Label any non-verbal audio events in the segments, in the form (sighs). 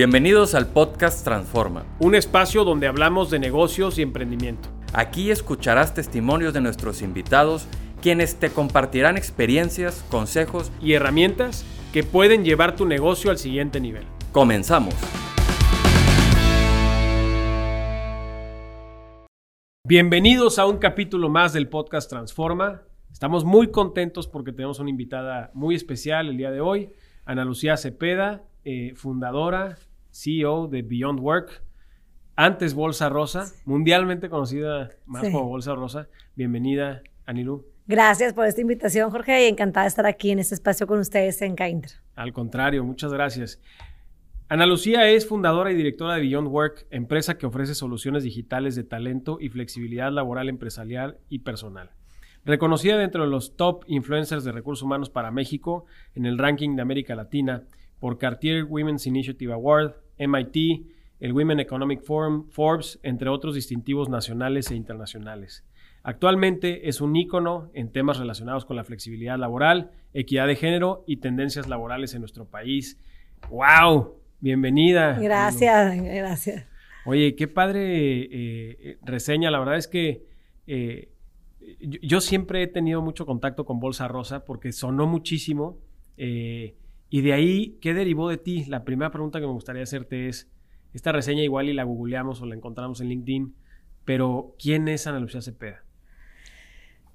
Bienvenidos al podcast Transforma. Un espacio donde hablamos de negocios y emprendimiento. Aquí escucharás testimonios de nuestros invitados, quienes te compartirán experiencias, consejos y herramientas que pueden llevar tu negocio al siguiente nivel. Comenzamos. Bienvenidos a un capítulo más del podcast Transforma. Estamos muy contentos porque tenemos una invitada muy especial el día de hoy, Ana Lucía Cepeda, eh, fundadora, CEO de Beyond Work, antes Bolsa Rosa, mundialmente conocida más como Bolsa Rosa. Bienvenida, Anilú. Gracias por esta invitación, Jorge, y encantada de estar aquí en este espacio con ustedes en Caintra. Al contrario, muchas gracias. Ana Lucía es fundadora y directora de Beyond Work, empresa que ofrece soluciones digitales de talento y flexibilidad laboral empresarial y personal. Reconocida dentro de los top influencers de recursos humanos para México en el ranking de América Latina por Cartier Women's Initiative Award, MIT, el Women Economic Forum, Forbes, entre otros distintivos nacionales e internacionales. Actualmente es un ícono en temas relacionados con la flexibilidad laboral, equidad de género y tendencias laborales en nuestro país. ¡Wow! Bienvenida. Gracias, gracias. Oye, qué padre eh, reseña. La verdad es que eh, yo, siempre he tenido mucho contacto con Bolsa Rosa porque sonó muchísimo. Eh, y de ahí, ¿qué derivó de ti? La primera pregunta que me gustaría hacerte es, esta reseña igual y la googleamos o la encontramos en LinkedIn, pero ¿quién es Ana Lucía Cepeda?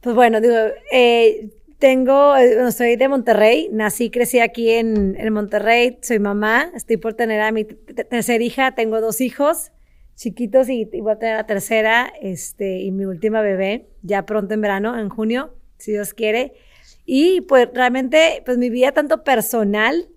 Pues bueno, digo, eh, tengo, soy de Monterrey, nací, crecí aquí en, en, Monterrey, soy mamá, estoy por tener a mi tercera hija, tengo dos hijos chiquitos y, y, voy a tener la tercera este, y mi última bebé, ya pronto en verano, en junio, si Dios quiere. Y pues realmente, pues mi vida tanto personal,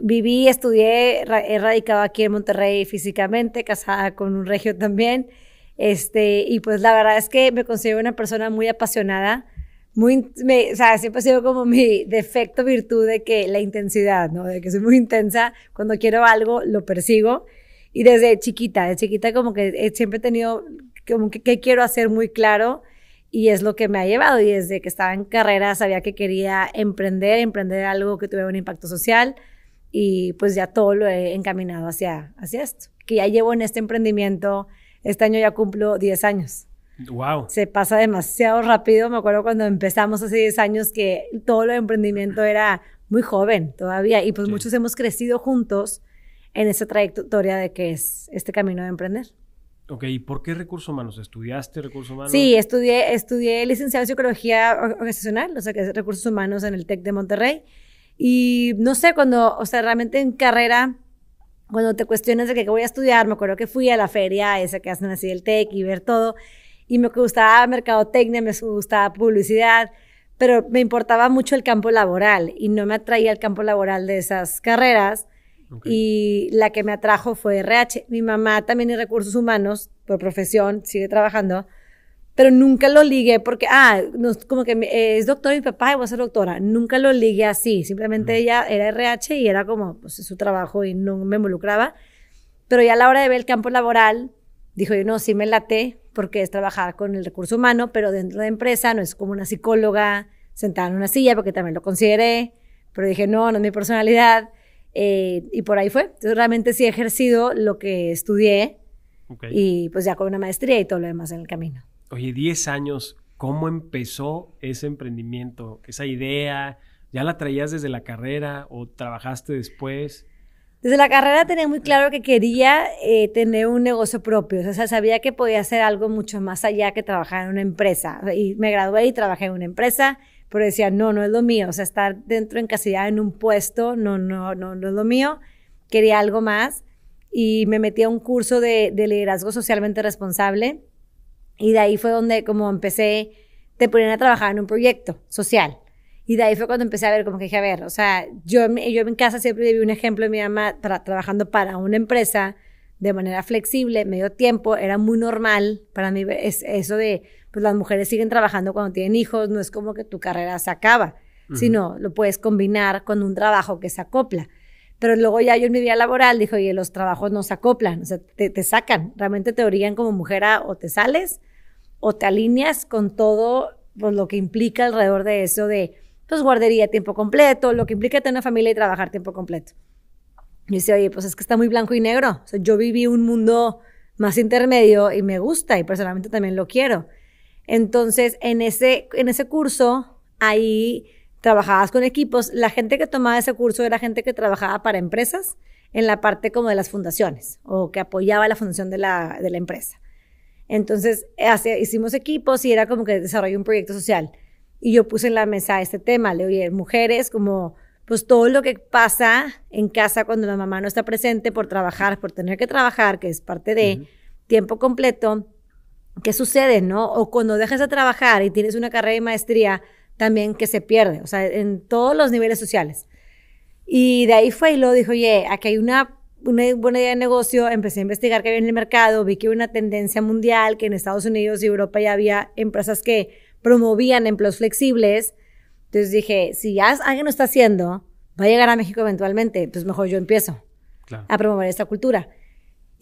viví, estudié, he radicado aquí en Monterrey físicamente, casada con un regio también. Este, y pues la verdad es que me considero una persona muy apasionada, muy, o sea, siempre ha sido como mi defecto, virtud de que la intensidad, ¿no? De que soy muy intensa, cuando quiero algo lo persigo. Y desde chiquita, de chiquita como que siempre he tenido como que, que quiero hacer muy claro y es lo que me ha llevado. Y desde que estaba en carrera sabía que quería emprender, emprender algo que tuviera un impacto social y pues ya todo lo he encaminado hacia, hacia esto. Que ya llevo en este emprendimiento, este año ya cumplo 10 años. Wow. Se pasa demasiado rápido. Me acuerdo cuando empezamos hace 10 años que todo lo de emprendimiento era muy joven todavía y pues muchos hemos crecido juntos en esa trayectoria de que es este camino de emprender. Ok, ¿y por qué recursos humanos? ¿Estudiaste recursos humanos? Sí, estudié, estudié licenciado en psicología organizacional, o sea, que es recursos humanos en el TEC de Monterrey. Y no sé, cuando, o sea, realmente en carrera, cuando te cuestionas de qué voy a estudiar, me acuerdo que fui a la feria esa que hacen así del TEC y ver todo. Y me gustaba mercadotecnia, me gustaba publicidad, pero me importaba mucho el campo laboral y no me atraía el campo laboral de esas carreras y la que me atrajo fue RH. Mi mamá también en recursos humanos, por profesión, sigue trabajando, pero nunca lo ligué porque, ah, no, como que es doctora mi papá y voy a ser doctora. Nunca lo ligué así. Simplemente ella era RH y era como pues, su trabajo y no me involucraba. Pero ya a la hora de ver el campo laboral, dijo yo, no, sí me late porque es trabajar con el recurso humano, pero dentro de empresa, no es como una psicóloga sentada en una silla, porque también lo consideré. Pero dije, no, no es mi personalidad. Eh, y por ahí fue. Entonces realmente sí he ejercido lo que estudié y pues ya con una maestría y todo lo demás en el camino. Oye, 10 años, ¿cómo empezó ese emprendimiento? Esa idea, ¿ya la traías desde la carrera o trabajaste después? Desde la carrera tenía muy claro que quería eh, tener un negocio propio, o sea, sabía que podía hacer algo mucho más allá que trabajar en una empresa. Y me gradué y trabajé en una empresa pero decía, no, no es lo mío, o sea, estar dentro en casilla en un puesto, no, no, no, no es lo mío, quería algo más y me metí a un curso de, liderazgo socialmente responsable y de ahí fue donde como empecé, te ponían a trabajar en un proyecto social. Y de ahí fue cuando empecé a ver, como que dije, a ver, o sea, yo, yo en casa siempre vi un ejemplo de mi mamá trabajando para una empresa de manera flexible, medio tiempo, era muy normal para mí es, eso de pues las mujeres siguen trabajando cuando tienen hijos, no es como que tu carrera se acaba, sino lo puedes combinar con un trabajo que se acopla. Pero luego ya yo en mi vida laboral dijo, oye, los trabajos no se acoplan, o sea, te, sacan, realmente te orillan como mujer a, o te sales o te alineas con todo pues, lo que implica alrededor de eso de pues guardería tiempo completo, lo que implica tener una familia y trabajar tiempo completo. Y dice, oye, pues es que está muy blanco y negro. O sea, yo viví un mundo más intermedio y me gusta y personalmente también lo quiero. Entonces, en ese, en ese curso, ahí trabajabas con equipos. La gente que tomaba ese curso era gente que trabajaba para empresas en la parte como de las fundaciones o que apoyaba la fundación de la, de la empresa. Entonces, hicimos equipos y era como que desarrollé un proyecto social. Y yo puse en la mesa este tema, le oye, mujeres como pues todo lo que pasa en casa cuando la mamá no está presente por trabajar, por tener que trabajar, que es parte de tiempo completo, ¿qué sucede, no? O cuando dejas de trabajar y tienes una carrera de maestría, también que se pierde, o sea, en todos los niveles sociales. Y de ahí fue y luego dijo, oye, aquí hay una, una buena idea de negocio, empecé a investigar qué había en el mercado, vi que había una tendencia mundial, que en Estados Unidos y Europa ya había empresas que promovían empleos flexibles, entonces dije, si ya alguien lo está haciendo, va a llegar a México eventualmente, pues mejor yo empiezo a promover esta cultura.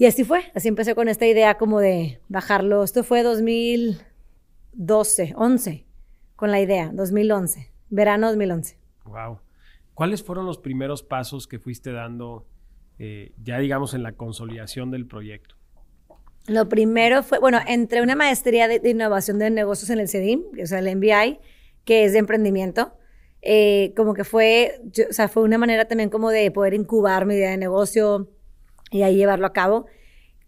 Y así fue, así empecé con esta idea como de bajarlo. Esto fue 2012, 11, con la idea, 2011, verano 2011. Wow. ¿Cuáles fueron los primeros pasos que fuiste dando, eh, ya digamos, en la consolidación del proyecto? Lo primero fue, bueno, entre una maestría de, de innovación de negocios en el CEDIM, o sea, el MBI, que es de emprendimiento. Eh, como que fue, o sea, fue una manera también como de poder incubar mi idea de negocio y ahí llevarlo a cabo.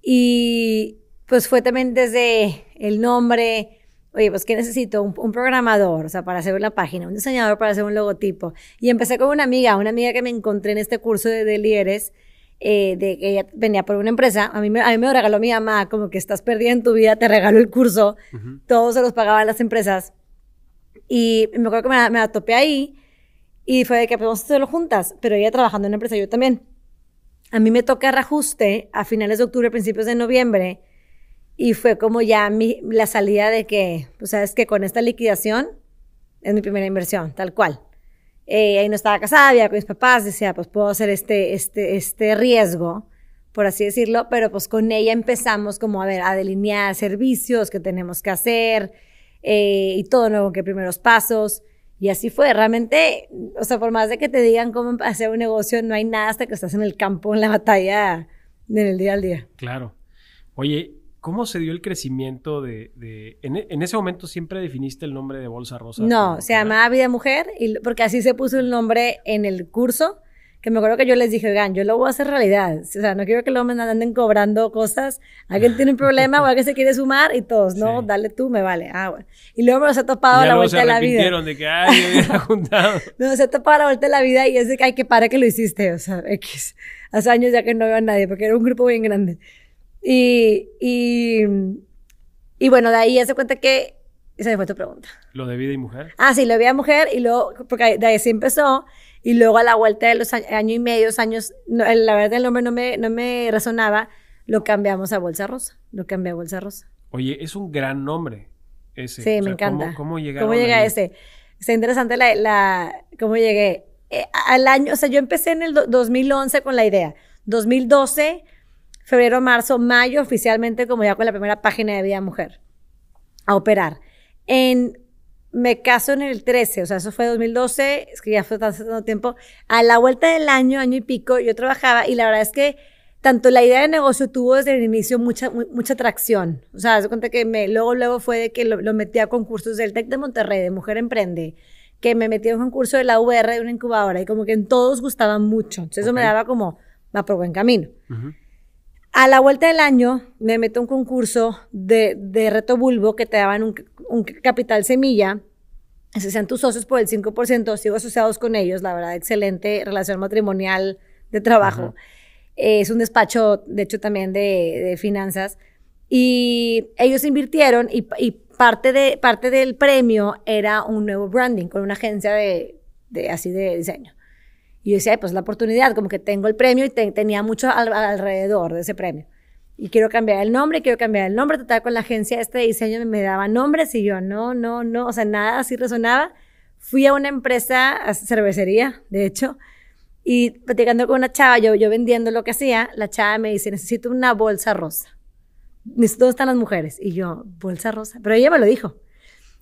Y pues fue también desde el nombre, oye, pues ¿qué necesito? Un, programador, o sea, para hacer una página, un diseñador para hacer un logotipo. Y empecé con una amiga, una amiga que me encontré en este curso de, de líderes, eh, de que ella venía por una empresa. A mí, me, a mí me regaló mi mamá, como que estás perdida en tu vida, te regaló el curso. Todos se los pagaban las empresas. Y me acuerdo que me, me la topé ahí y fue de que podemos hacerlo juntas, pero ella trabajando en una empresa, yo también. A mí me toca reajuste a finales de octubre, principios de noviembre, y fue como ya mi, la salida de que, pues sabes que con esta liquidación es mi primera inversión, tal cual. Eh, ahí no estaba casada, había con mis papás, decía, pues puedo hacer este, este, este riesgo, por así decirlo, pero pues con ella empezamos como a ver, a delinear servicios que tenemos que hacer, eh, y todo nuevo, que primeros pasos. Y así fue, realmente, o sea, por más de que te digan cómo hacer un negocio, no hay nada hasta que estás en el campo, en la batalla, en el día al día. Claro. Oye, ¿cómo se dio el crecimiento de... de en, en, ese momento siempre definiste el nombre de Bolsa Rosa? No, se llamaba Vida Mujer, y, porque así se puso el nombre en el curso que me acuerdo que yo les dije, oigan, yo lo voy a hacer realidad. O sea, no quiero que luego me anden cobrando cosas. Alguien tiene un problema o alguien se quiere sumar y todos, no, dale tú, me vale. Ah, bueno. Y luego me los he topado a la vuelta de la vida. de que, ay, yo hubiera (laughs) juntado. me los he topado a la vuelta de la vida y es de que, ay, que para que lo hiciste. O sea, X. Hace años ya que no veo a nadie porque era un grupo bien grande. Y, y, y bueno, de ahí ya se cuenta que esa fue tu pregunta. ¿Lo de vida y mujer? Ah, sí, lo de vida y mujer y luego, porque de ahí sí empezó. Y luego a la vuelta de los años y medio, años, la verdad el nombre no me, no me resonaba, lo cambiamos a Bolsa Rosa. Lo cambié a Bolsa Rosa. Oye, es un gran nombre ese. Sí, me encanta. ¿Cómo, cómo ¿Cómo llega ese? Está interesante la, la cómo llegué. Eh, al año, o sea, yo empecé en el 2011 con la idea. 2012, febrero, marzo, mayo, oficialmente como ya con la primera página de Vida Mujer, a operar. En me caso en el 13, o sea, eso fue 2012, es que ya fue tanto tiempo. A la vuelta del año, año y pico, yo trabajaba y la verdad es que tanto la idea de negocio tuvo desde el inicio mucha, mucha atracción. O sea, se cuenta que me, luego, luego fue de que lo, lo, metí a concursos del TEC de Monterrey, de Mujer Emprende, que me metí a un concurso de la UR, de una incubadora, y como que en todos gustaban mucho. Entonces eso me daba como, va por buen camino. A la vuelta del año me meto a un concurso de, de reto bulbo que te daban un, un capital semilla. Se sean tus socios por el 5%, sigo asociados con ellos, la verdad, excelente relación matrimonial de trabajo. es un despacho, de hecho, también de, de finanzas. Y ellos invirtieron y, y, parte, de, parte del premio era un nuevo branding con una agencia de, de así de diseño. Y yo decía, pues la oportunidad, como que tengo el premio y tenía mucho alrededor de ese premio. Y quiero cambiar el nombre, quiero cambiar el nombre, total con la agencia este diseño me daba nombres y yo, no, no, no, o sea, nada así resonaba. Fui a una empresa, a cervecería, de hecho, y platicando con una chava, yo, yo vendiendo lo que hacía, la chava me dice, necesito una bolsa rosa. ¿Dónde están las mujeres? Y yo, bolsa rosa. Pero ella me lo dijo.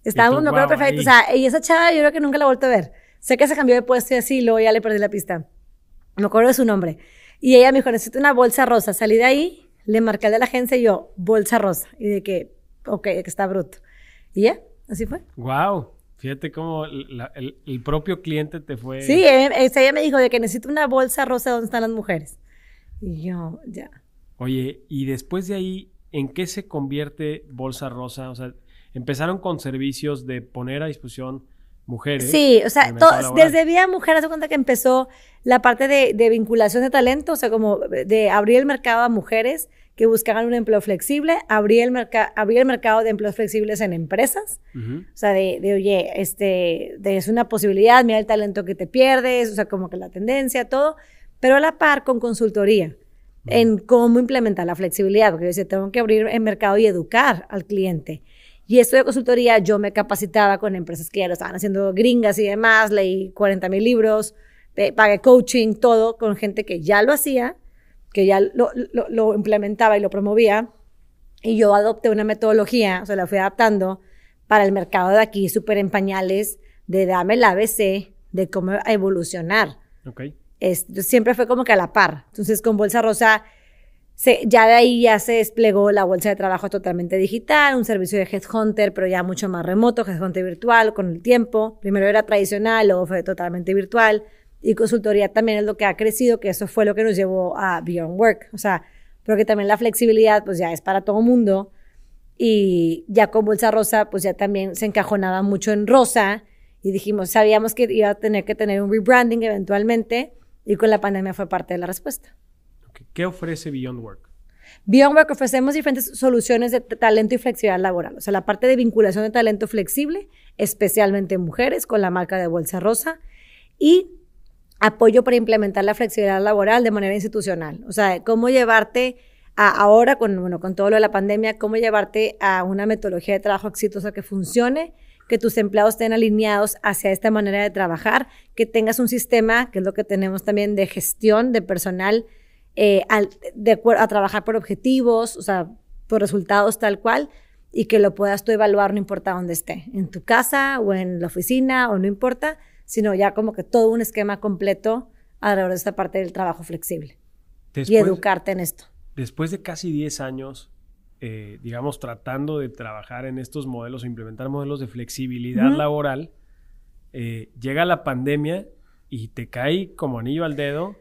Estábamos, no creo perfecto. O sea, y esa chava yo creo que nunca la he vuelto a ver. Sé que se cambió de puesto y así, luego ya le perdí la pista. Me acuerdo de su nombre. Y ella me dijo, necesito una bolsa rosa. Salí de ahí, le marqué al de la agencia y yo, bolsa rosa. Y de que, ok, que está bruto. Y ya, así fue. Wow. Fíjate cómo la- el, el propio cliente te fue. Sí, ella, ella me dijo de que necesito una bolsa rosa donde están las mujeres. Y yo, ya. Oye, y después de ahí, ¿en qué se convierte Bolsa Rosa? O sea, empezaron con servicios de poner a disposición mujeres. Sí, o sea, todo- desde Vía Mujer, hace cuenta que empezó la parte de, de vinculación de talento, o sea, como de abrir el mercado a mujeres que buscaban un empleo flexible, abrir el, merca- abrir el mercado de empleos flexibles en empresas, Ujú. o sea, de, de, oye, este, de, es una posibilidad, mira el talento que te pierdes, o sea, como que la tendencia, todo, pero a la par con consultoría en cómo implementar la flexibilidad, porque yo decía, tengo que abrir el mercado y educar al cliente. Y esto de consultoría, yo me capacitaba con empresas que ya lo estaban haciendo gringas y demás, leí 40 mil libros, eh, pagué coaching, todo, con gente que ya lo hacía, que ya lo, lo- lo implementaba y lo promovía. Y yo adopté una metodología, o sea, la fui adaptando para el mercado de aquí, súper en pañales, de dame el ABC, de cómo evolucionar. Ok. Es- siempre fue como que a la par. Entonces, con Bolsa Rosa, se- ya de ahí ya se desplegó la bolsa de trabajo totalmente digital, un servicio de Headhunter, pero ya mucho más remoto, Headhunter virtual con el tiempo. Primero era tradicional, luego fue totalmente virtual. Y consultoría también es lo que ha crecido, que eso fue lo que nos llevó a Beyond Work. O sea, porque también la flexibilidad, pues ya es para todo mundo. Y ya con Bolsa Rosa, pues ya también se encajonaba mucho en rosa. Y dijimos, sabíamos que iba a tener que tener un rebranding eventualmente. Y con la pandemia fue parte de la respuesta. ¿Qué ofrece Beyond Work? Beyond Work ofrecemos diferentes soluciones de talento y flexibilidad laboral. O sea, la parte de vinculación de talento flexible, especialmente en mujeres, con la marca de Bolsa Rosa. Y apoyo para implementar la flexibilidad laboral de manera institucional. O sea, cómo llevarte a ahora, con, bueno, con todo lo de la pandemia, cómo llevarte a una metodología de trabajo exitosa que funcione, que tus empleados estén alineados hacia esta manera de trabajar, que tengas un sistema, que es lo que tenemos también de gestión de personal, eh, al- de a trabajar por objetivos, o sea, por resultados tal cual, y que lo puedas tú evaluar no importa dónde esté, en tu casa o en la oficina o no importa, sino ya como que todo un esquema completo alrededor de esta parte del trabajo flexible y educarte en esto. después de casi 10 años, eh, digamos, tratando de trabajar en estos modelos o implementar modelos de flexibilidad laboral, eh, llega la pandemia y te cae como anillo al dedo.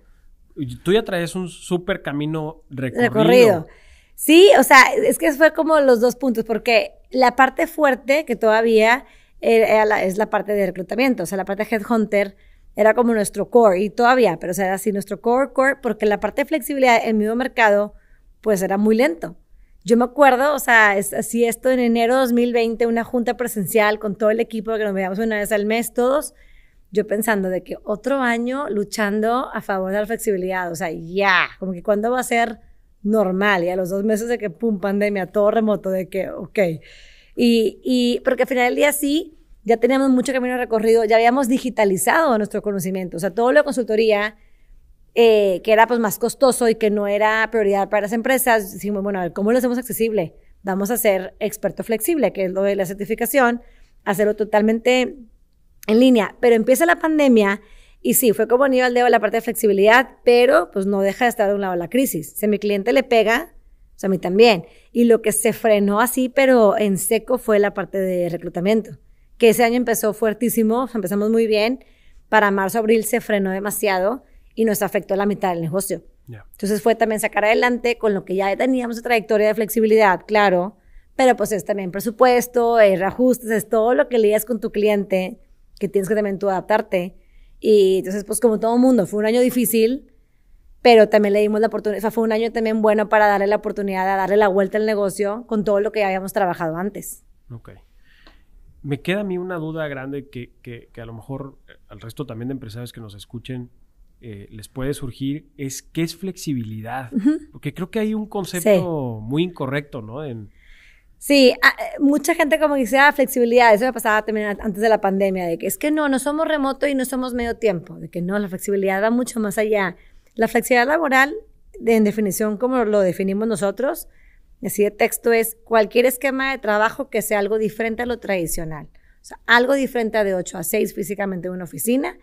Tú ya traes un súper camino recorrido. Sí, o sea, es que fue como los dos puntos, porque la parte fuerte que todavía era la- es la parte de reclutamiento, o sea, la parte de Headhunter era como nuestro core, y todavía, pero o sea, era así nuestro core, core, porque la parte de flexibilidad en el mismo mercado, pues era muy lento. Yo me acuerdo, o sea, así esto en enero de 2020, una junta presencial con todo el equipo que nos veíamos una vez al mes todos, yo pensando de que otro año luchando a favor de la flexibilidad, o sea, ya, como que cuándo va a ser normal, y a los dos meses de que, pum, pandemia, todo remoto, de que, ok. Y, y porque al final del día sí, ya teníamos mucho camino recorrido, ya habíamos digitalizado nuestro conocimiento, o sea, todo lo de consultoría, eh, que era pues más costoso y que no era prioridad para las empresas, decimos, bueno, a ver, ¿cómo lo hacemos accesible? Vamos a ser experto flexible, que es lo de la certificación, hacerlo totalmente en línea. Pero empieza la pandemia y sí, fue como anillo al dedo la parte de flexibilidad, pero pues no deja de estar de un lado la crisis. Si a mi cliente le pega, o sea, a mí también. Y lo que se frenó así, pero en seco, fue la parte de reclutamiento, que ese año empezó fuertísimo, empezamos muy bien. Para marzo, abril se frenó demasiado y nos afectó la mitad del negocio. Ya. Entonces fue también sacar adelante con lo que ya teníamos de trayectoria de flexibilidad, claro, pero pues es también presupuesto, es reajustes, es todo lo que lidias con tu cliente, que tienes que también tú adaptarte. Y entonces, pues como todo mundo, fue un año difícil, pero también le dimos la oportunidad, o sea, fue un año también bueno para darle la oportunidad de darle la vuelta al negocio con todo lo que ya habíamos trabajado antes. Ok. Me queda a mí una duda grande que, que- que a lo mejor eh, al resto también de empresarios que nos escuchen eh, les puede surgir, es qué es flexibilidad. Porque creo que hay un concepto muy incorrecto, ¿no? En, Sí, a- eh, mucha gente como dice, ah, flexibilidad, eso me pasaba también antes de la pandemia, de que es que no, no somos remoto y no somos medio tiempo, de que no, la flexibilidad va mucho más allá. La flexibilidad laboral, en definición como lo definimos nosotros, así de texto es cualquier esquema de trabajo que sea algo diferente a lo tradicional. O sea, algo diferente a de 8 a 6 físicamente en una oficina,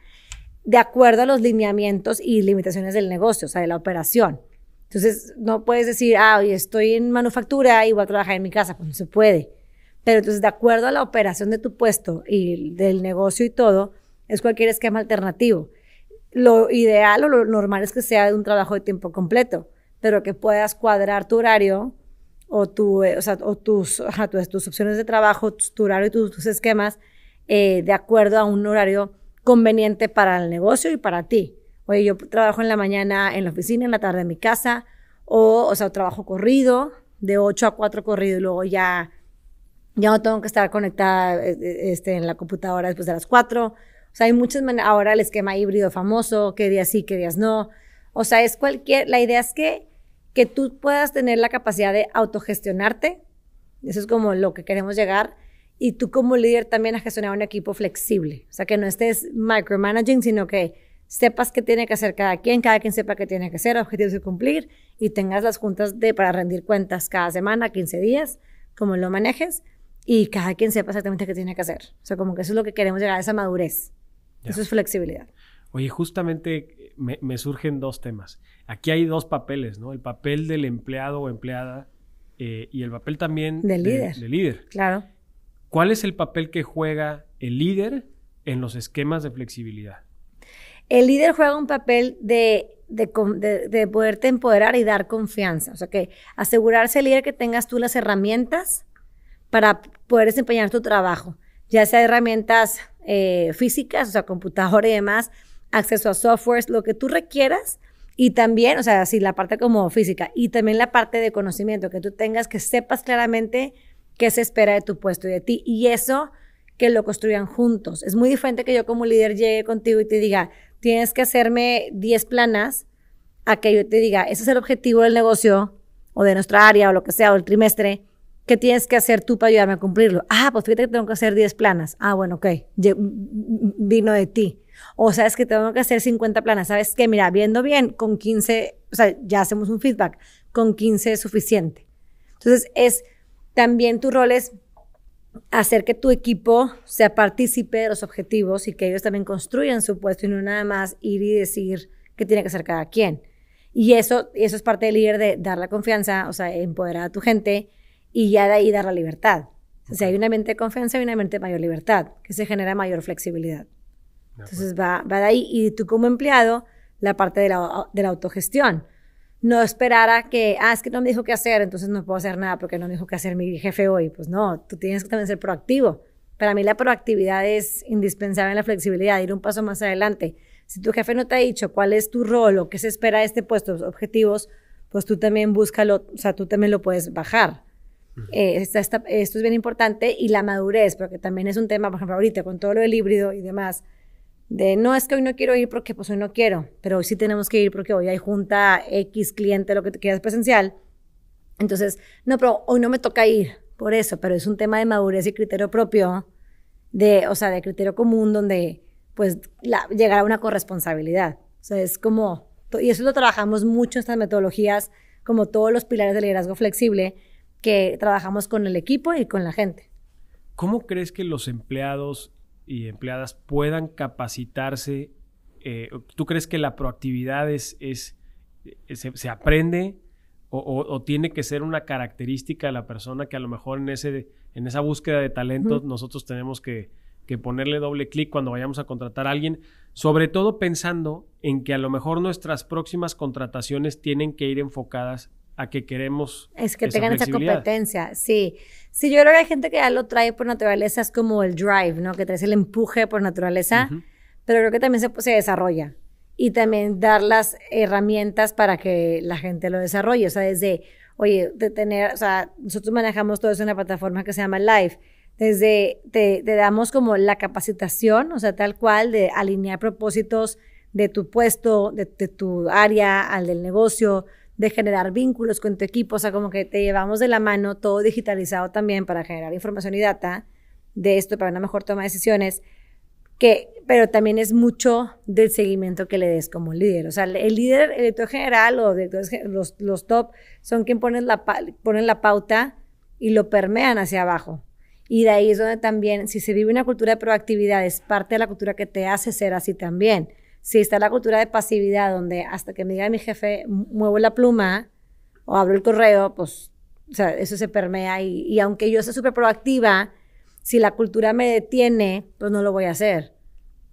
de acuerdo a los lineamientos y limitaciones del negocio, o sea, de la operación. Entonces, no puedes decir, ah, hoy estoy en manufactura y voy a trabajar en mi casa, pues no se puede. Pero entonces, de acuerdo a la operación de tu puesto y del negocio y todo, es cualquier esquema alternativo. Lo ideal o lo normal es que sea de un trabajo de tiempo completo, pero que puedas cuadrar tu horario o, tu, eh, o, sea, o tus, tus, opciones de trabajo, tu horario y tus, esquemas eh, de acuerdo a un horario conveniente para el negocio y para ti. Oye, yo trabajo en la mañana en la oficina, en la tarde en mi casa, o, o sea, trabajo corrido, de 8 a 4 corrido, y luego ya, ya no tengo que estar conectada eh, este, en la computadora después de las 4. O sea, hay muchas maneras, ahora el esquema híbrido famoso, qué días sí, qué días no. O sea, es cualquier, la idea es que, que tú puedas tener la capacidad de autogestionarte, eso es como lo que queremos llegar, y tú como líder también a gestionar un equipo flexible. O sea, que no estés micromanaging, sino que sepas qué tiene que hacer cada quien, cada quien sepa qué tiene que hacer, objetivos que cumplir y tengas las juntas de para rendir cuentas cada semana, 15 días, como lo manejes y cada quien sepa exactamente qué tiene que hacer. O sea, como que eso es lo que queremos llegar a esa madurez. Eso es flexibilidad. Oye, justamente me, me, surgen dos temas. Aquí hay dos papeles, ¿no? El papel del empleado o empleada eh, y el papel también del líder. Del líder. Claro. ¿Cuál es el papel que juega el líder en los esquemas de flexibilidad? El líder juega un papel de, de, poderte empoderar y dar confianza. O sea, que asegurarse el líder que tengas tú las herramientas para poder desempeñar tu trabajo, ya sea herramientas eh, físicas, o sea, computadora y demás, acceso a softwares, lo que tú requieras. Y también, o sea, sí, la parte como física y también la parte de conocimiento, que tú tengas, que sepas claramente qué se espera de tu puesto y de ti. Y eso que lo construyan juntos. Es muy diferente que yo como líder llegue contigo y te diga, tienes que hacerme 10 planas a que yo te diga, ese es el objetivo del negocio o de nuestra área o lo que sea, o el trimestre, ¿qué tienes que hacer tú para ayudarme a cumplirlo? Ah, pues fíjate que tengo que hacer 10 planas. Ah, bueno, ok, vino de ti. O sabes que tengo que hacer 50 planas. ¿Sabes qué? Mira, viendo bien, con 15, o sea, ya hacemos un feedback, con 15 es suficiente. Entonces, es también tu rol es hacer que tu equipo sea partícipe de los objetivos y que ellos también construyan su puesto y no nada más ir y decir qué tiene que hacer cada quien. Y eso, eso es parte del líder de dar la confianza, o sea, empoderar a tu gente y ya de ahí dar la libertad. O sea, hay una mente de confianza y una mente de mayor libertad, que se genera mayor flexibilidad. Entonces va, va de ahí y tú como empleado, la parte de la, de la autogestión no esperar a que, ah, es que no me dijo qué hacer, entonces no puedo hacer nada porque no me dijo qué hacer mi jefe hoy. Pues no, tú tienes que también ser proactivo. Para mí la proactividad es indispensable en la flexibilidad, ir un paso más adelante. Si tu jefe no te ha dicho cuál es tu rol o qué se espera de este puesto, los objetivos, pues tú también búscalo, o sea, tú también lo puedes bajar. Eh, esto es bien importante y la madurez, porque también es un tema, por ejemplo, ahorita con todo lo del híbrido y demás, de no es que hoy no quiero ir porque pues hoy no quiero, pero hoy sí tenemos que ir porque hoy hay junta X cliente, lo que te quieras presencial. Entonces, no, pero hoy no me toca ir por eso, pero es un tema de madurez y criterio propio, de, o sea, de criterio común donde pues la, llegar a una corresponsabilidad. O sea, es como, y eso lo trabajamos mucho estas metodologías, como todos los pilares del liderazgo flexible, que trabajamos con el equipo y con la gente. ¿Cómo crees que los empleados y empleadas puedan capacitarse. Eh, ¿Tú crees que la proactividad es, es eh, se, aprende o, tiene que ser una característica de la persona que a lo mejor en, ese, en esa búsqueda de talentos nosotros tenemos que, que ponerle doble clic cuando vayamos a contratar a alguien, sobre todo pensando en que a lo mejor nuestras próximas contrataciones tienen que ir enfocadas a que queremos. Es que tengan esa competencia, sí. Sí, yo creo que hay gente que ya lo trae por naturaleza, es como el drive, ¿no? Que trae el empuje por naturaleza, pero creo que también se, se desarrolla. Y también dar las herramientas para que la gente lo desarrolle. O sea, desde, oye, de tener, o sea, nosotros manejamos todo eso en una plataforma que se llama Live. Desde, te, te damos como la capacitación, o sea, tal cual, de alinear propósitos de tu puesto, de, de tu área, al del negocio, de generar vínculos con tu equipo, o sea, como que te llevamos de la mano todo digitalizado también para generar información y data de esto para una mejor toma de decisiones, que, pero también es mucho del seguimiento que le des como líder. O sea, el líder, el director general o los, los top son quien ponen la, ponen la pauta y lo permean hacia abajo. Y de ahí es donde también, si se vive una cultura de proactividad, es parte de la cultura que te hace ser así también Si está la cultura de pasividad, donde hasta que me diga mi jefe, muevo la pluma o abro el correo, pues, o sea, eso se permea y, y aunque yo sea súper proactiva, si la cultura me detiene, pues no lo voy a hacer.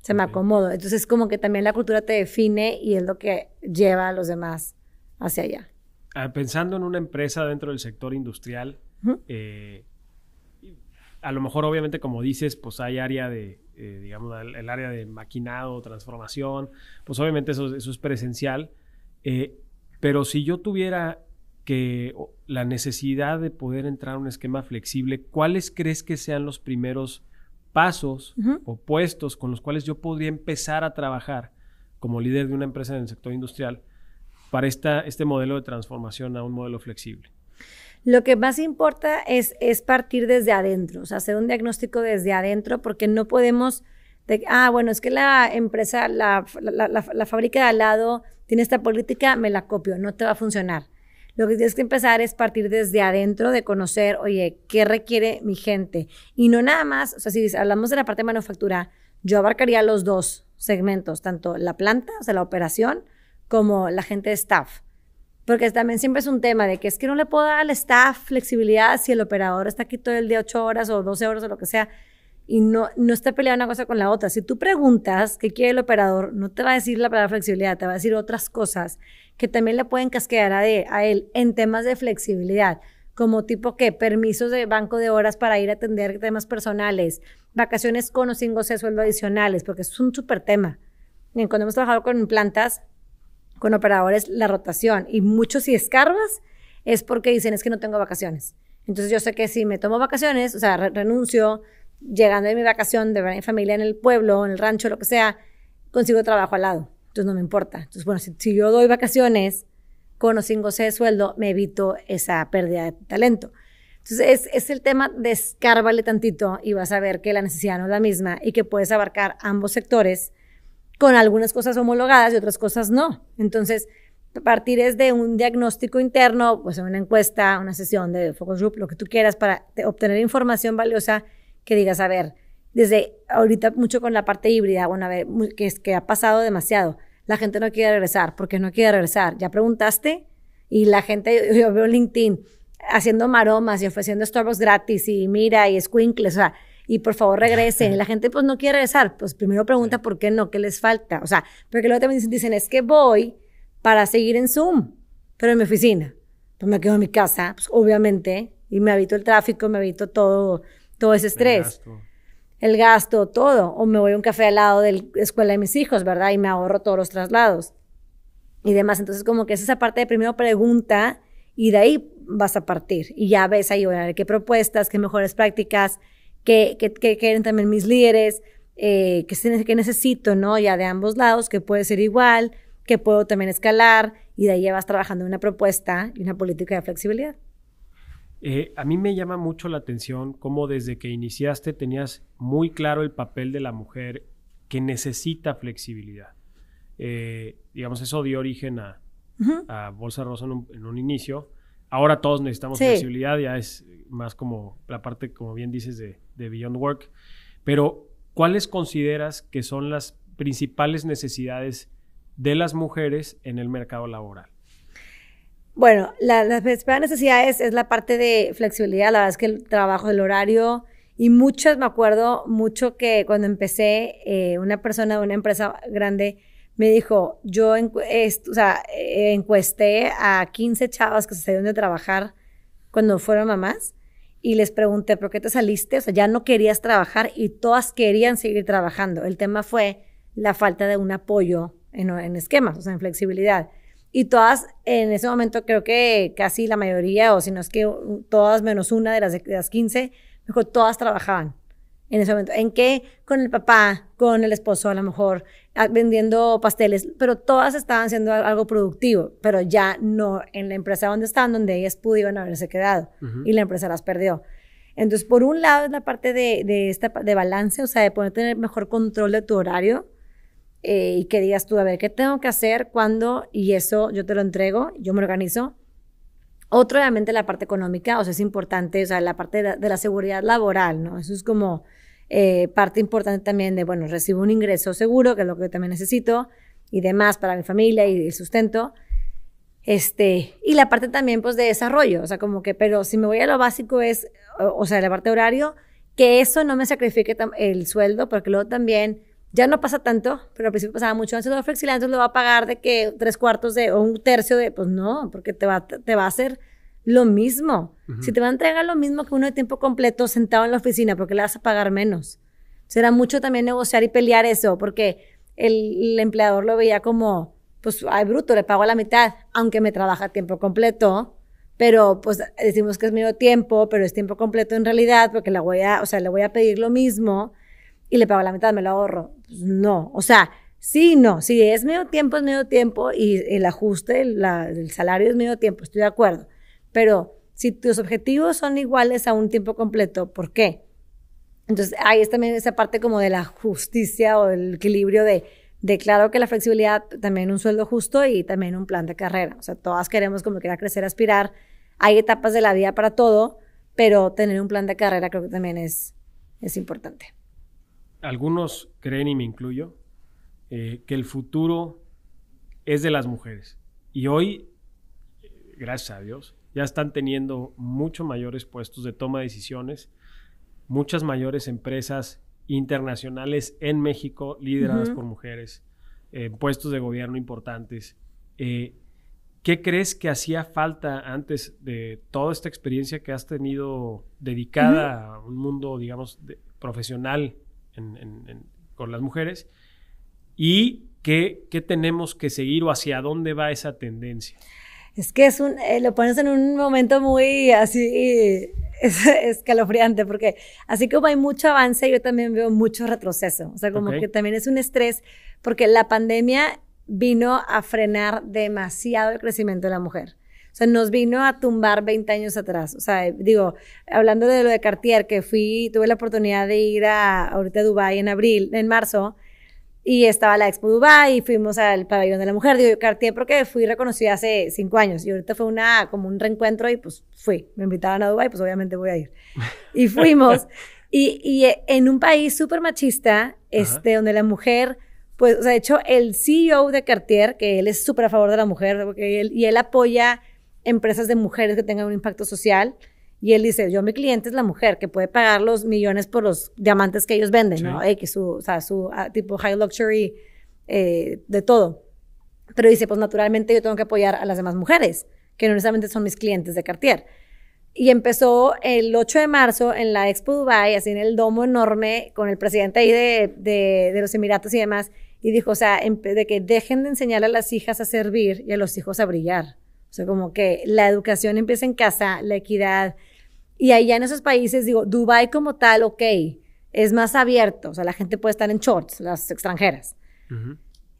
Se me acomodo. Entonces, como que también la cultura te define y es lo que lleva a los demás hacia allá. Ah, pensando en una empresa dentro del sector industrial, eh, a lo mejor obviamente como dices, pues hay área de, eh, digamos, el, área de maquinado, transformación, pues obviamente eso, eso es presencial, eh, pero si yo tuviera que la necesidad de poder entrar a un esquema flexible, ¿cuáles crees que sean los primeros pasos o puestos con los cuales yo podría empezar a trabajar como líder de una empresa en el sector industrial para esta, este modelo de transformación a un modelo flexible? Lo que más importa es, es partir desde adentro, o sea, hacer un diagnóstico desde adentro, porque no podemos, ah, bueno, es que la empresa, la, la, fábrica de al lado tiene esta política, me la copio, no te va a funcionar. Lo que tienes que empezar es partir desde adentro, de conocer, oye, ¿qué requiere mi gente? Y no nada más, o sea, si hablamos de la parte de manufactura, yo abarcaría los dos segmentos, tanto la planta, o sea, la operación, como la gente de staff. Porque también siempre es un tema de que es que no le puedo dar al staff flexibilidad si el operador está aquí todo el día 8 horas o 12 horas o lo que sea y no, no está peleando una cosa con la otra. Si tú preguntas qué quiere el operador, no te va a decir la palabra flexibilidad, te va a decir otras cosas que también le pueden casquear a, a él en temas de flexibilidad, como tipo que permisos de banco de horas para ir a atender temas personales, vacaciones con o sin goce de sueldo adicionales, porque es un súper tema. Cuando hemos trabajado con plantas, con operadores la rotación. Y muchos si escarbas es porque dicen es que no tengo vacaciones. Entonces yo sé que si me tomo vacaciones, o sea, renuncio, llegando de mi vacación de mi familia en el pueblo, en el rancho, lo que sea, consigo trabajo al lado. Entonces no me importa. Entonces, bueno, si, yo doy vacaciones con o sin goce de sueldo, me evito esa pérdida de talento. Entonces, es, es, el tema de escárbale tantito y vas a ver que la necesidad no es la misma y que puedes abarcar ambos sectores con algunas cosas homologadas y otras cosas no. Entonces, partir es de un diagnóstico interno, pues una encuesta, una sesión de focus group, lo que tú quieras para obtener información valiosa que digas, a ver, desde ahorita mucho con la parte híbrida, bueno, a ver, que, es, que ha pasado demasiado. La gente no quiere regresar. ¿Por qué no quiere regresar? ¿Ya preguntaste? Y la gente, (laughs) yo veo LinkedIn haciendo maromas y ofreciendo Starbucks gratis y mira y squinkles, o sea, y por favor regresen. La gente pues no quiere regresar. Pues primero pregunta por qué no, qué les falta. O sea, porque luego también dicen, es que voy para seguir en Zoom, pero en mi oficina. Pues me quedo en mi casa, pues obviamente, y me habito el tráfico, me habito todo, todo ese estrés. El gasto. todo. O me voy a un café al lado de la escuela de mis hijos, ¿verdad? Y me ahorro todos los traslados y demás. Entonces, como que es esa parte de primero pregunta y de ahí vas a partir. Y ya ves ahí, ver qué propuestas, qué mejores prácticas, que, quieren también mis líderes, eh, que, necesito, ¿no? Ya de ambos lados, que puede ser igual, que puedo también escalar y de ahí ya vas trabajando una propuesta y una política de flexibilidad. Eh, a mí me llama mucho la atención cómo desde que iniciaste tenías muy claro el papel de la mujer que necesita flexibilidad. Eh, digamos, eso dio origen a, Bolsa Rosa en un inicio, Ahora todos necesitamos flexibilidad, ya es más como la parte, como bien dices, de, Beyond Work. Pero, ¿cuáles consideras que son las principales necesidades de las mujeres en el mercado laboral? Bueno, la, las principales necesidades es la parte de flexibilidad, la verdad es que el trabajo del horario y muchas, me acuerdo mucho que cuando empecé, eh, una persona de una empresa grande me dijo, yo o sea, eh, encuesté a 15 chavas que se salieron de trabajar cuando fueron mamás y les pregunté, ¿por qué te saliste? O sea, ya no querías trabajar y todas querían seguir trabajando. El tema fue la falta de un apoyo en, esquemas, o sea, en flexibilidad. Y todas, en ese momento creo que casi la mayoría, o si no es que todas menos una de las, de las 15, mejor todas trabajaban en ese momento. ¿En qué? Con el papá, con el esposo a lo mejor, vendiendo pasteles, pero todas estaban haciendo algo productivo, pero ya no en la empresa donde estaban, donde ellas pudieron haberse quedado y la empresa las perdió. Entonces, por un lado es la parte de, de, esta, de balance, o sea, de poder tener mejor control de tu horario eh, y que digas tú, a ver, ¿qué tengo que hacer? ¿Cuándo? Y eso yo te lo entrego, yo me organizo. Otro, obviamente, la parte económica, o sea, es importante, o sea, la parte de la seguridad laboral, ¿no? Eso es como Eh, parte importante también de, bueno, recibo un ingreso seguro, que es lo que también necesito, y demás para mi familia y el sustento. Este, y la parte también, pues, de desarrollo, o sea, como que, pero si me voy a lo básico es, o, o sea, la parte horario, que eso no me sacrifique el sueldo, porque luego también ya no pasa tanto, pero al principio pasaba mucho. Entonces, lo flexible, entonces lo va a pagar de que tres cuartos de, o un tercio de, pues no, porque te va, te va a hacer lo mismo. Si te va a entregar lo mismo que uno de tiempo completo sentado en la oficina, porque le vas a pagar menos. Será mucho también negociar y pelear eso, porque el, empleador lo veía como, pues, ay, bruto, le pago a la mitad, aunque me trabaja a tiempo completo pero pues decimos que es medio tiempo, pero es tiempo completo en realidad, porque la voy a, o sea, le voy a pedir lo mismo y le pago la mitad, me lo ahorro. Pues, no, o sea, sí, no, si es medio tiempo, es medio tiempo y el ajuste, el, salario es medio tiempo, estoy de acuerdo. Pero si tus objetivos son iguales a un tiempo completo, ¿por qué? Entonces, ahí es también esa parte como de la justicia o el equilibrio de, de claro que la flexibilidad, también un sueldo justo y también un plan de carrera. O sea, todas queremos como quiera crecer, aspirar. Hay etapas de la vida para todo, pero tener un plan de carrera creo que también es, es importante. Algunos creen, y me incluyo, eh, que el futuro es de las mujeres. Y hoy, gracias a Dios, ya están teniendo mucho mayores puestos de toma de decisiones, muchas mayores empresas internacionales en México lideradas por mujeres, eh, puestos de gobierno importantes. Eh, ¿Qué crees que hacía falta antes de toda esta experiencia que has tenido dedicada a un mundo, digamos, profesional con las mujeres? ¿Y qué, qué, tenemos que seguir o hacia dónde va esa tendencia? Es que es un, eh, lo pones en un momento muy así es (laughs) escalofriante porque así como hay mucho avance, yo también veo mucho retroceso. O sea, como que también es un estrés porque la pandemia vino a frenar demasiado el crecimiento de la mujer. O sea, nos vino a tumbar 20 años atrás. O sea, digo, hablando de lo de Cartier, que fui, tuve la oportunidad de ir a ahorita a Dubái en abril, en marzo, y estaba la Expo Dubai y fuimos al pabellón de la mujer. Digo, Cartier porque fui reconocida hace cinco años y ahorita fue una, como un reencuentro y pues fui. Me invitaban a Dubai, pues obviamente voy a ir. (laughs) Y fuimos. y, y en un país súper machista, este, donde la mujer, pues, o sea, de hecho, el CEO de Cartier, que él es súper a favor de la mujer, porque él, y él apoya empresas de mujeres que tengan un impacto social. Y él dice, yo mi cliente es la mujer que puede pagar los millones por los diamantes que ellos venden, ¿no? que su, o sea, su ah, tipo high luxury eh, de todo. Pero dice, pues naturalmente yo tengo que apoyar a las demás mujeres, que no necesariamente son mis clientes de Cartier. Y empezó el 8 de marzo en la Expo Dubai, así en el domo enorme, con el presidente ahí de, de, de los Emiratos y demás, y dijo, o sea, de que dejen de enseñar a las hijas a servir y a los hijos a brillar. O sea, como que la educación empieza en casa, la equidad, y allá en esos países, digo, Dubai como tal, ok, es más abierto, o sea, la gente puede estar en shorts, las extranjeras.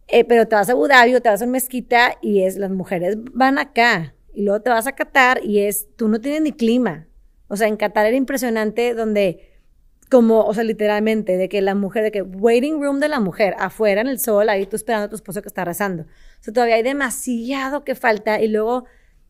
Eh, pero te vas a Abu Dhabi o te vas a una mezquita y es, las mujeres van acá. Y luego te vas a Qatar y es, tú no tienes ni clima. O sea, en Qatar era impresionante donde, como, o sea, literalmente, de que la mujer, de que waiting room de la mujer, afuera en el sol, ahí tú esperando a tu esposo que está rezando. O sea, todavía hay demasiado que falta y luego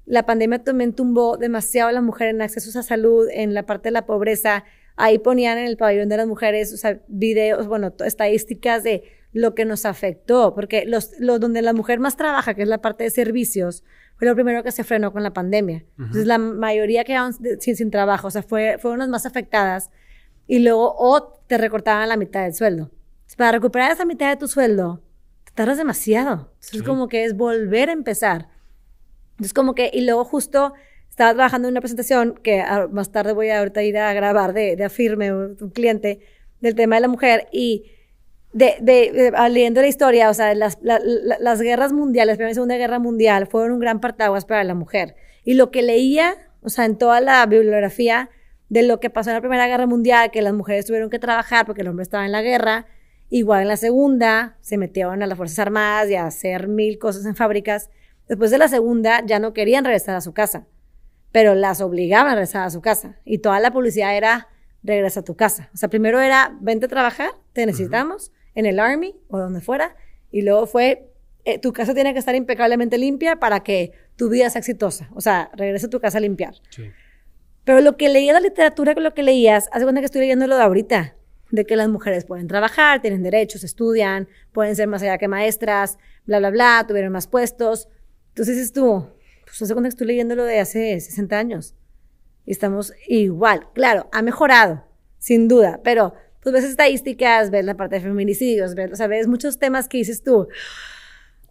la pandemia también tumbó demasiado a la mujer en acceso a salud, en la parte de la pobreza. Ahí ponían en el pabellón de las mujeres, o sea, videos, bueno, estadísticas de lo que nos afectó, porque los, los donde la mujer más trabaja, que es la parte de servicios, fue lo primero que se frenó con la pandemia. Entonces, la mayoría quedaron sin, sin trabajo, o sea, fue, fueron las más afectadas. Y luego, o te recortaban la mitad del sueldo. Para recuperar esa mitad de tu sueldo, te tardas demasiado. Entonces, es como que es volver a empezar. Entonces, como que, y luego justo estaba trabajando en una presentación que ah, más tarde voy a ahorita ir a grabar de, de Afirme, un, cliente, del tema de la mujer, y de, ah, leyendo la historia, o sea, las, las guerras mundiales, la Primera y Segunda Guerra Mundial, fueron un gran partaguas para la mujer. Y lo que leía, o sea, en toda la bibliografía de lo que pasó en la Primera Guerra Mundial, que las mujeres tuvieron que trabajar porque el hombre estaba en la guerra, igual en la Segunda, se metieron a las Fuerzas Armadas y a hacer mil cosas en fábricas, Después de la segunda ya no querían regresar a su casa, pero las obligaban a regresar a su casa. Y toda la publicidad era, regresa a tu casa. O sea, primero era, vente a trabajar, te necesitamos, en el Army o donde fuera. Y luego fue, eh, tu casa tiene que estar impecablemente limpia para que tu vida sea exitosa. O sea, regresa a tu casa a limpiar. Pero lo que leía la literatura con lo que leías, hace cuenta que estoy leyendo lo de ahorita. de que las mujeres pueden trabajar, tienen derechos, estudian, pueden ser más allá que maestras, bla, bla, bla, tuvieron más puestos. Entonces tú, pues hace cuenta que estoy leyéndolo de hace 60 años. Y estamos igual. Claro, ha mejorado, sin duda, pero pues ves estadísticas, ves la parte de feminicidios, ves, o sea, ves muchos temas que dices tú.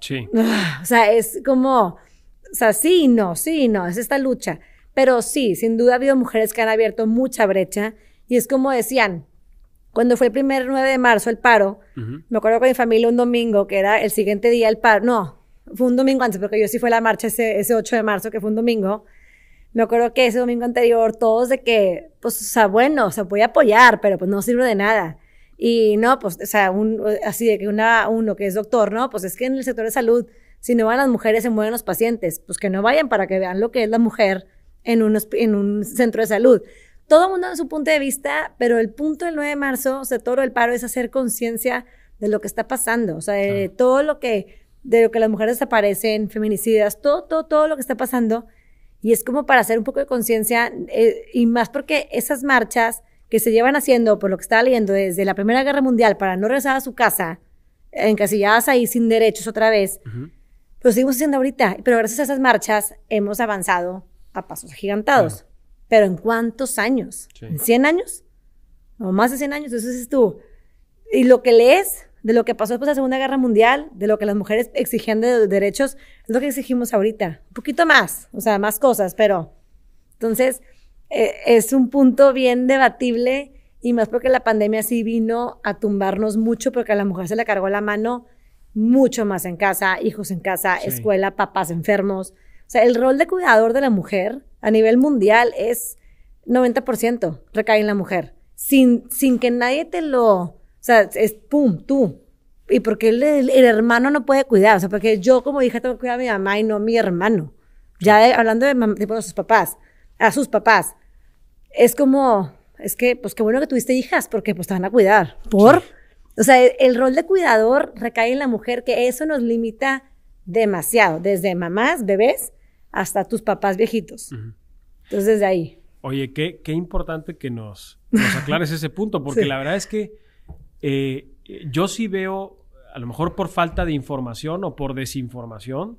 Sí. (sighs) O sea, es como, o sea, sí y no, sí y no, es esta lucha. Pero sí, sin duda ha habido mujeres que han abierto mucha brecha y es como decían, cuando fue el primer 9 de marzo el paro, me acuerdo con mi familia un domingo, que era el siguiente día el paro, no, fue un domingo antes, porque yo sí fue la marcha ese, ese 8 de marzo, que fue un domingo, me acuerdo que ese domingo anterior, todos de que, pues, o sea, bueno, o sea, voy a apoyar, pero pues no sirve de nada. Y no, pues, o sea, un, así de que una, uno que es doctor, ¿no? Pues es que en el sector de salud, si no van las mujeres, se mueven los pacientes. Pues que no vayan para que vean lo que es la mujer en un, en un centro de salud. Todo el mundo en su punto de vista, pero el punto del 9 de marzo, o sea, todo el paro es hacer conciencia de lo que está pasando, o sea, de todo lo que, de lo que las mujeres desaparecen, feminicidas, todo, todo, todo lo que está pasando y es como para hacer un poco de conciencia, eh, y más porque esas marchas que se llevan haciendo, por lo que estaba leyendo, desde la Primera Guerra Mundial para no regresar a su casa, encasilladas ahí sin derechos otra vez, pues seguimos haciendo ahorita. Pero gracias a esas marchas hemos avanzado a pasos agigantados. Pero ¿en cuántos años? ¿En 100 años? ¿O más de 100 años? Entonces es tú. Y lo que lees de lo que pasó después de la Segunda Guerra Mundial, de lo que las mujeres exigían de derechos, es lo que exigimos ahorita. Un poquito más, o sea, más cosas, pero entonces eh, es un punto bien debatible y más porque la pandemia sí vino a tumbarnos mucho porque a la mujer se le cargó la mano mucho más en casa, hijos en casa, escuela, papás enfermos. O sea, el rol de cuidador de la mujer a nivel mundial es 90% recae en la mujer, sin, sin que nadie te lo sea, es pum, tú. Y porque el, el, hermano no puede cuidar. O sea, porque yo como hija tengo que cuidar a mi mamá y no a mi hermano. Ya hablando de, de sus papás, a sus papás. Es como, es que, pues qué bueno que tuviste hijas, porque pues te van a cuidar. ¿Por? O sea, el, rol de cuidador recae en la mujer, que eso nos limita demasiado, desde mamás, bebés, hasta tus papás viejitos. Entonces, desde ahí. Oye, qué, qué importante que nos, nos aclares ese punto, porque (laughs) la verdad es que eh, yo sí veo, a lo mejor por falta de información o por desinformación,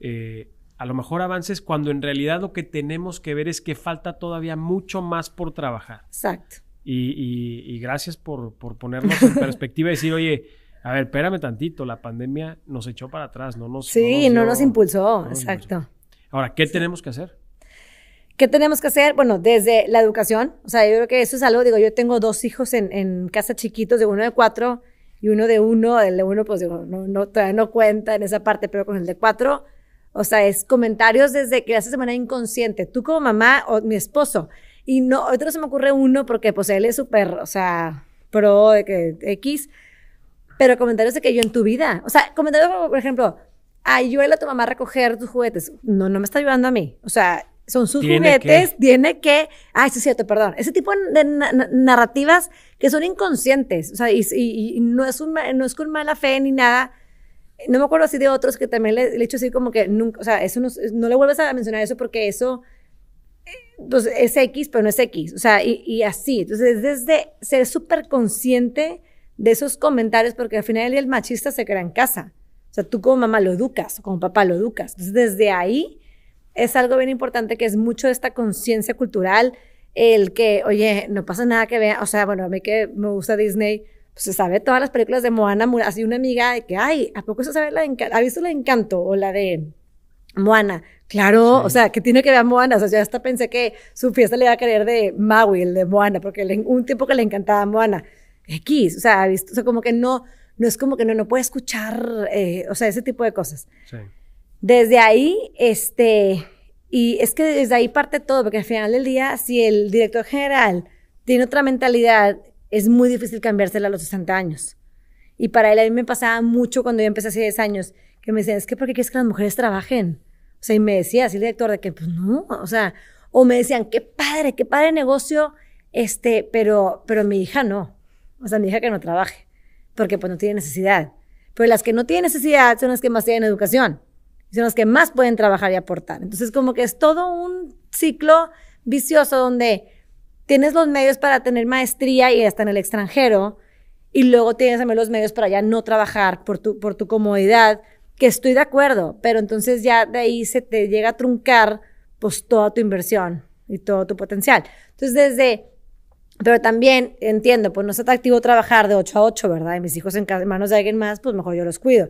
eh, a lo mejor avances cuando en realidad lo que tenemos que ver es que falta todavía mucho más por trabajar. Exacto. Y, gracias por, por, ponernos en perspectiva y decir, oye, a ver, espérame tantito, la pandemia nos echó para atrás, no nos... Sí, no nos, impulsó, exacto. Ahora, ¿qué tenemos que hacer? ¿Qué tenemos que hacer? Bueno, desde la educación, o sea, yo creo que eso es algo, digo, yo tengo dos hijos en, en casa chiquitos, de uno de cuatro y uno de uno, el de uno, pues digo, no, no, todavía no cuenta en esa parte, pero con el de cuatro, o sea, es comentarios desde que haces de manera inconsciente, tú como mamá o mi esposo, y no, ahorita no se me ocurre uno porque pues él es súper, o sea, pro de que X, pero comentarios de que yo en tu vida, o sea, comentarios como, por ejemplo, ayúdale a tu mamá a recoger tus juguetes, no, no me está ayudando a mí, o sea, son sus juguetes, tiene que, ay, sí es cierto, perdón, ese tipo de narrativas que son inconscientes, o sea, y, no, es un, no es con mala fe ni nada, no me acuerdo así de otros que también le, he hecho así como que nunca, o sea, eso no, no le vuelves a mencionar eso porque eso, pues es X, pero no es X, o sea, y, y así, entonces desde ser súper consciente de esos comentarios, porque al final el machista se crea en casa, o sea, tú como mamá lo educas, como papá lo educas, entonces desde ahí es algo bien importante que es mucho de esta conciencia cultural, el que, oye, no pasa nada que vea, o sea, bueno, a mí que me gusta Disney, pues se sabe todas las películas de Moana, así una amiga de que, ay, ¿a poco se sabe la de ¿Ha visto la Encanto o la de Moana? Claro, o sea, que tiene que ver Moana, o sea, yo hasta pensé que su fiesta le iba a querer de Maui, el de Moana, porque un tiempo que le encantaba Moana. X, o sea, ha visto, o sea, como que no, no es como que no, no puede escuchar, eh, o sea, ese tipo de cosas. Sí. Desde ahí, este, y es que desde ahí parte todo, porque al final del día, si el director general tiene otra mentalidad, es muy difícil cambiársela a los 60 años. Y para él a mí me pasaba mucho cuando yo empecé hace 10 años, que me decían, es que ¿por qué quieres que las mujeres trabajen? O sea, y me decía así el director de que, pues no, o sea, o me decían, qué padre, qué padre negocio, este, pero, pero mi hija no. O sea, mi hija que no trabaje, porque pues no tiene necesidad. Pero las que no tienen necesidad son las que más tienen educación son los que más pueden trabajar y aportar. Entonces, como que es todo un ciclo vicioso donde tienes los medios para tener maestría y hasta en el extranjero, y luego tienes también los medios para ya no trabajar por tu, por tu comodidad, que estoy de acuerdo, pero entonces ya de ahí se te llega a truncar pues toda tu inversión y todo tu potencial. Entonces desde, pero también entiendo, pues no es atractivo trabajar de 8 a 8, ¿verdad? Y mis hijos en, manos de alguien más, pues mejor yo los cuido.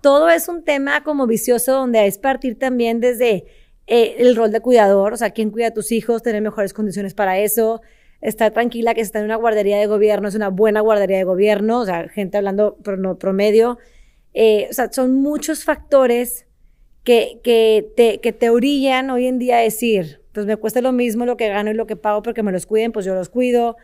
Todo es un tema como vicioso donde es partir también desde eh, el rol de cuidador, o sea, quién cuida a tus hijos, tener mejores condiciones para eso, estar tranquila que si está en una guardería de gobierno, es una buena guardería de gobierno, o sea, gente hablando no, promedio. Eh, o sea, son muchos factores que, que, te, que te orillan hoy en día a decir, pues me cuesta lo mismo lo que gano y lo que pago porque me los cuiden, pues yo los cuido.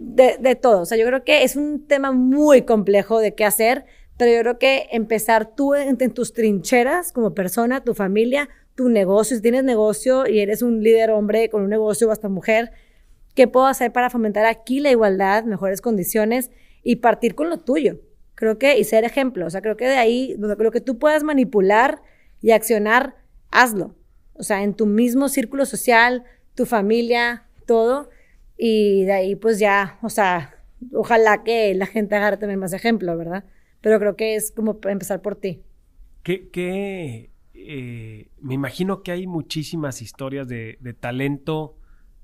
De, de todo. O sea, yo creo que es un tema muy complejo de qué hacer, pero yo creo que empezar tú en, tus trincheras como persona, tu familia, tu negocio, si tienes negocio y eres un líder hombre con un negocio o hasta mujer, ¿qué puedo hacer para fomentar aquí la igualdad, mejores condiciones y partir con lo tuyo? Creo que, y ser ejemplo, o sea, creo que de ahí, lo que tú puedas manipular y accionar, hazlo. O sea, en tu mismo círculo social, tu familia, todo. Y de ahí, pues ya, o sea, ojalá que la gente agarre también más ejemplo, ¿verdad? pero creo que es como empezar por ti. ¿Qué, eh, me imagino que hay muchísimas historias de, talento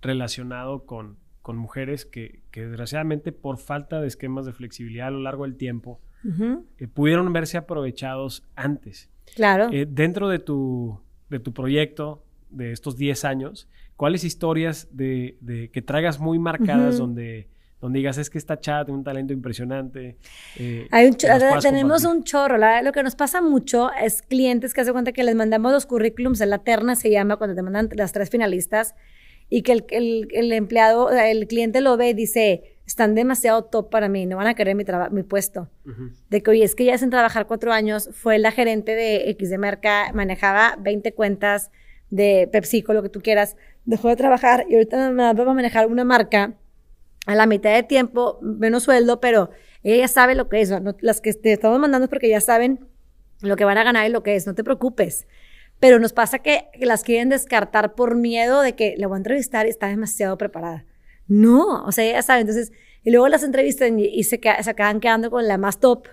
relacionado con, con mujeres que, desgraciadamente por falta de esquemas de flexibilidad a lo largo del tiempo eh, pudieron verse aprovechados antes. Claro. Eh, dentro de tu, de tu proyecto de estos 10 años, ¿cuáles historias de, de que traigas muy marcadas donde donde digas, es que esta chat tiene un talento impresionante. Eh, tenemos un chorro. lo que nos pasa mucho es clientes que hacen cuenta que les mandamos los currículums, en la terna se llama, cuando te mandan las tres finalistas, y que el, el, empleado, el cliente lo ve y dice, están demasiado top para mí, no van a querer mi, mi puesto. De que, oye, es que ya hacen trabajar cuatro años, fue la gerente de X de Merca, manejaba 20 cuentas de PepsiCo, lo que tú quieras, dejó de trabajar y ahorita va a manejar una marca a la mitad de tiempo, menos sueldo, pero ella ya sabe lo que es. las que te estamos mandando es porque ya saben lo que van a ganar y lo que es, no te preocupes. Pero nos pasa que, las quieren descartar por miedo de que le voy a entrevistar y está demasiado preparada. No, o sea, ya saben. Entonces, y luego las entrevistan y, se, se, acaban quedando con la más top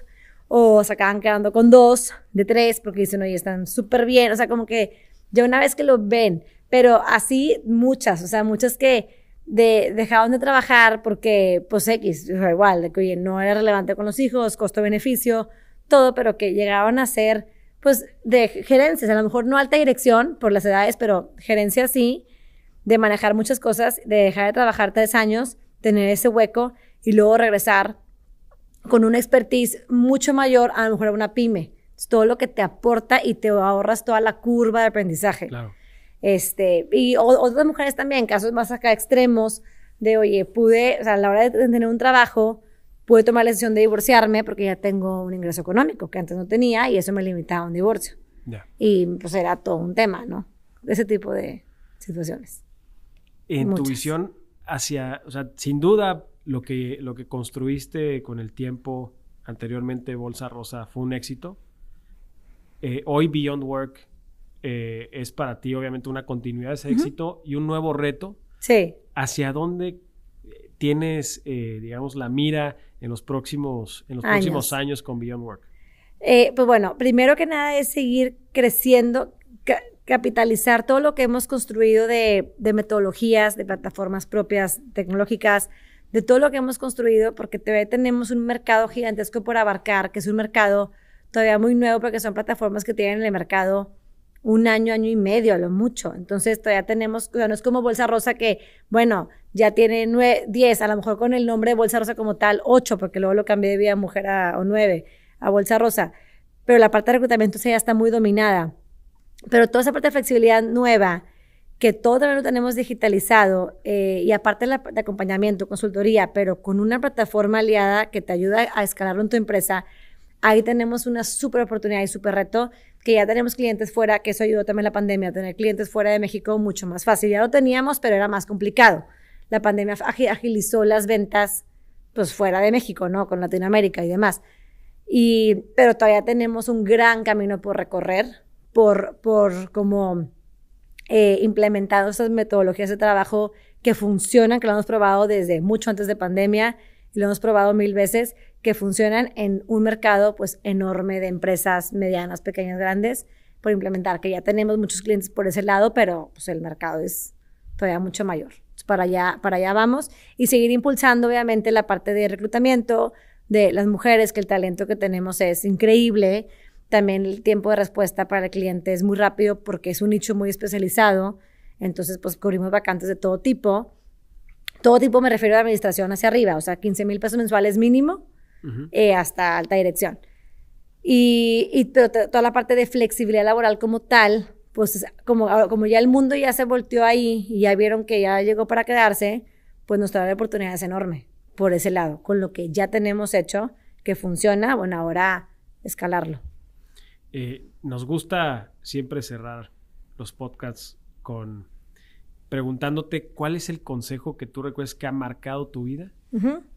o se acaban quedando con dos de tres porque dicen, oye, están súper bien. O sea, como que ya una vez que lo ven, pero así muchas, o sea, muchas que de dejaban de trabajar porque, pues X, igual, de que, oye, no era relevante con los hijos, costo-beneficio, todo, pero que llegaban a ser, pues, de gerencias, a lo mejor no alta dirección por las edades, pero gerencia sí, de manejar muchas cosas, de dejar de trabajar tres años, tener ese hueco y luego regresar con una expertise mucho mayor a lo mejor a una pyme. todo lo que te aporta y te ahorras toda la curva de aprendizaje. Claro. Este, y otras mujeres también, casos más acá extremos, de, oye, pude, o sea, a la hora de tener un trabajo, pude tomar la decisión de divorciarme porque ya tengo un ingreso económico que antes no tenía y eso me limitaba a un divorcio. Y pues era todo un tema, ¿no? Ese tipo de situaciones. En tu visión hacia, o sea, sin duda lo que, lo que construiste con el tiempo anteriormente, Bolsa Rosa, fue un éxito. Eh, hoy Beyond Work eh, es para ti obviamente una continuidad de ese éxito y un nuevo reto. Sí. ¿Hacia dónde eh, tienes, eh, digamos, la mira en los próximos, en los años. próximos años con Beyond Work? pues bueno, primero que nada es seguir creciendo, capitalizar todo lo que hemos construido de, metodologías, de plataformas propias tecnológicas, de todo lo que hemos construido, porque todavía tenemos un mercado gigantesco por abarcar, que es un mercado todavía muy nuevo, porque son plataformas que tienen en el mercado un año, año y medio a lo mucho. Entonces todavía tenemos, o sea, no es como Bolsa Rosa que, bueno, ya tiene nueve, diez, a lo mejor con el nombre de Bolsa Rosa como tal, ocho, porque luego lo cambié de vida mujer a, o nueve, a Bolsa Rosa. Pero la parte de reclutamiento ya está muy dominada. Pero toda esa parte de flexibilidad nueva, que todo lo tenemos digitalizado, eh, y aparte de, de acompañamiento, consultoría, pero con una plataforma aliada que te ayuda a escalarlo en tu empresa, ahí tenemos una súper oportunidad y súper reto que ya tenemos clientes fuera, que eso ayudó también la pandemia, a tener clientes fuera de México mucho más fácil. Ya lo teníamos, pero era más complicado. La pandemia agilizó las ventas pues fuera de México, ¿no? Con Latinoamérica y demás. Y, pero todavía tenemos un gran camino por recorrer, por, por como eh, implementado esas metodologías de trabajo que funcionan, que lo hemos probado desde mucho antes de pandemia y lo hemos probado mil veces, que funcionan en un mercado pues enorme de empresas medianas, pequeñas, grandes, por implementar, que ya tenemos muchos clientes por ese lado, pero pues el mercado es todavía mucho mayor. para allá, para allá vamos y seguir impulsando obviamente la parte de reclutamiento de las mujeres, que el talento que tenemos es increíble. También el tiempo de respuesta para el cliente es muy rápido porque es un nicho muy especializado. Entonces, pues cubrimos vacantes de todo tipo. Todo tipo me refiero a administración hacia arriba, o sea, 15 mil pesos mensuales mínimo eh, hasta alta dirección. Y, y toda la parte de flexibilidad laboral como tal, pues como, como ya el mundo ya se volteó ahí y ya vieron que ya llegó para quedarse, pues nos trae oportunidades enorme por ese lado, con lo que ya tenemos hecho, que funciona, bueno, ahora escalarlo. Eh, nos gusta siempre cerrar los podcasts con preguntándote cuál es el consejo que tú recuerdas que ha marcado tu vida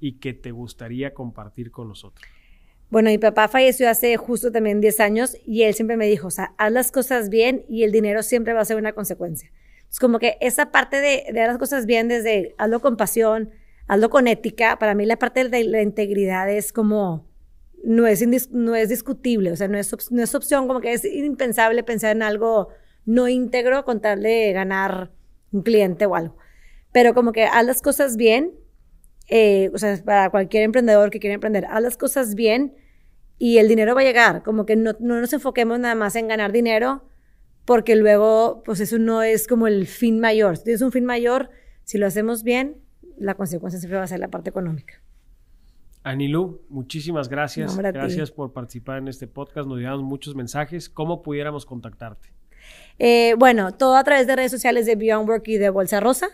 y que te gustaría compartir con nosotros. Bueno, mi papá falleció hace justo también 10 años y él siempre me dijo, o sea, haz las cosas bien y el dinero siempre va a ser una consecuencia. Es como que esa parte de, de las cosas bien desde hazlo con pasión, hazlo con ética, para mí la parte de la integridad es como, no es, no es discutible, o sea, no es, no es opción, como que es impensable pensar en algo no íntegro con tal de ganar un cliente o algo. Pero como que haz las cosas bien, eh, o sea, para cualquier emprendedor que quiera emprender, haz las cosas bien y el dinero va a llegar. Como que no, no nos enfoquemos nada más en ganar dinero, porque luego, pues eso no es como el fin mayor. Si tienes un fin mayor, si lo hacemos bien, la consecuencia siempre va a ser la parte económica. Anilú, muchísimas gracias. gracias por participar en este podcast. Nos llevamos muchos mensajes. ¿Cómo pudiéramos contactarte? Eh, bueno, todo a través de redes sociales de Beyond Work y de Bolsa Rosa.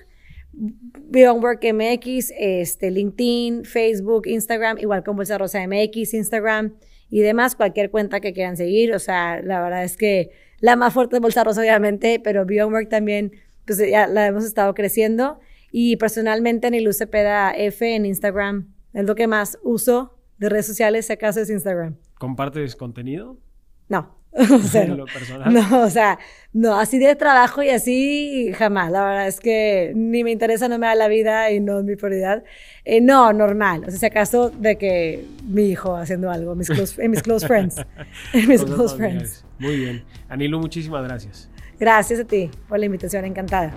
Beyond Work MX, este, LinkedIn, Facebook, Instagram, igual con Bolsa Rosa MX, Instagram y demás, cualquier cuenta que quieran seguir. O sea, la verdad es que la más fuerte es Bolsa Rosa, obviamente, pero Beyond Work también, pues ya la hemos estado creciendo. Y personalmente en el Cepeda F en Instagram es lo que más uso de redes sociales, si acaso es Instagram. ¿Compartes contenido? No. (laughs) (laughs) No, o sea, no, así de trabajo y así jamás. La verdad es que ni me interesa, no me da la vida y no es mi prioridad. Eh, no, normal. O sea, si acaso de que mi hijo haciendo algo, mis en mis close friends. (laughs) En mis close friends. Muy bien. Anilo, muchísimas gracias. Gracias a ti por la invitación, encantada.